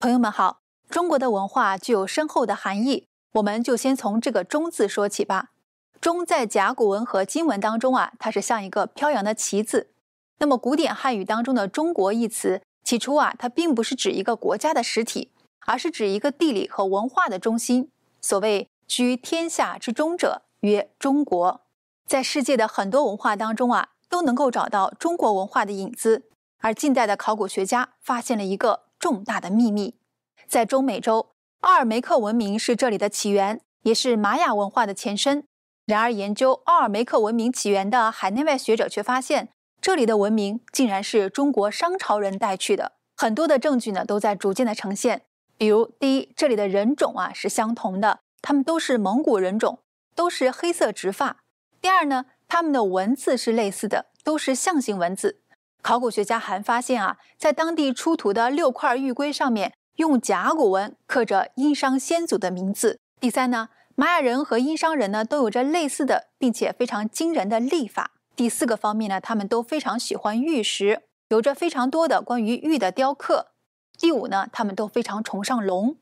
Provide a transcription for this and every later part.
朋友们好，中国的文化具有深厚的含义，我们就先从这个“中”字说起吧。中在甲骨文和金文当中啊，它是像一个飘扬的旗子。那么古典汉语当中的“中国”一词，起初啊，它并不是指一个国家的实体，而是指一个地理和文化的中心。所谓居天下之中者，曰中国。在世界的很多文化当中啊，都能够找到中国文化的影子。而近代的考古学家发现了一个。重大的秘密，在中美洲，奥尔梅克文明是这里的起源，也是玛雅文化的前身。然而，研究奥尔梅克文明起源的海内外学者却发现，这里的文明竟然是中国商朝人带去的。很多的证据呢，都在逐渐的呈现。比如，第一，这里的人种啊是相同的，他们都是蒙古人种，都是黑色直发。第二呢，他们的文字是类似的，都是象形文字。考古学家还发现啊，在当地出土的六块玉龟上面，用甲骨文刻着殷商先祖的名字。第三呢，玛雅人和殷商人呢都有着类似的并且非常惊人的历法。第四个方面呢，他们都非常喜欢玉石，有着非常多的关于玉的雕刻。第五呢，他们都非常崇尚龙。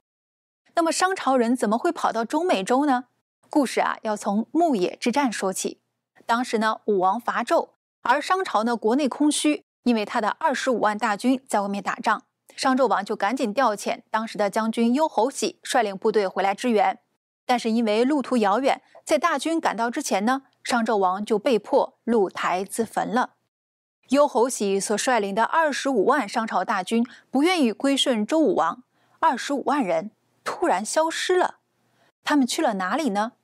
那么商朝人怎么会跑到中美洲呢？故事啊，要从牧野之战说起。当时呢，武王伐纣，而商朝呢国内空虚。因为他的二十五万大军在外面打仗，商纣王就赶紧调遣当时的将军幽侯喜率领部队回来支援。但是因为路途遥远，在大军赶到之前呢，商纣王就被迫露台自焚了。幽侯喜所率领的二十五万商朝大军不愿意归顺周武王，二十五万人突然消失了，他们去了哪里呢？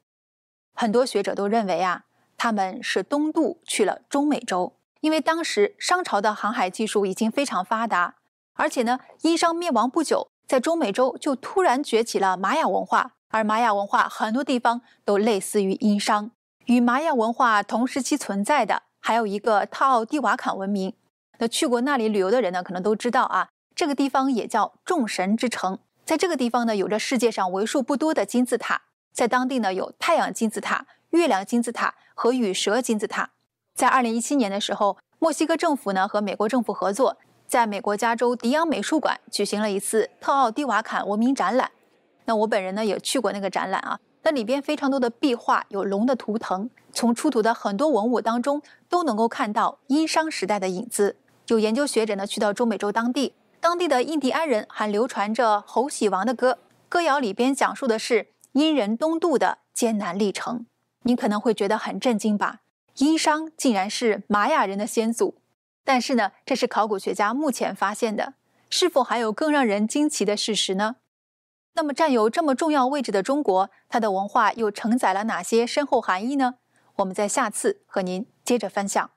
很多学者都认为啊，他们是东渡去了中美洲。因为当时商朝的航海技术已经非常发达，而且呢，殷商灭亡不久，在中美洲就突然崛起了玛雅文化，而玛雅文化很多地方都类似于殷商。与玛雅文化同时期存在的还有一个特奥蒂瓦坎文明。那去过那里旅游的人呢，可能都知道啊，这个地方也叫众神之城。在这个地方呢，有着世界上为数不多的金字塔，在当地呢有太阳金字塔、月亮金字塔和羽蛇金字塔。在二零一七年的时候，墨西哥政府呢和美国政府合作，在美国加州迪昂美术馆举行了一次特奥蒂瓦坎文明展览。那我本人呢也去过那个展览啊，那里边非常多的壁画，有龙的图腾，从出土的很多文物当中都能够看到殷商时代的影子。有研究学者呢去到中美洲当地，当地的印第安人还流传着猴喜王的歌，歌谣里边讲述的是殷人东渡的艰难历程。你可能会觉得很震惊吧？殷商竟然是玛雅人的先祖，但是呢，这是考古学家目前发现的，是否还有更让人惊奇的事实呢？那么，占有这么重要位置的中国，它的文化又承载了哪些深厚含义呢？我们在下次和您接着分享。